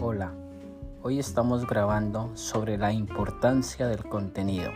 Hola, hoy estamos grabando sobre la importancia del contenido.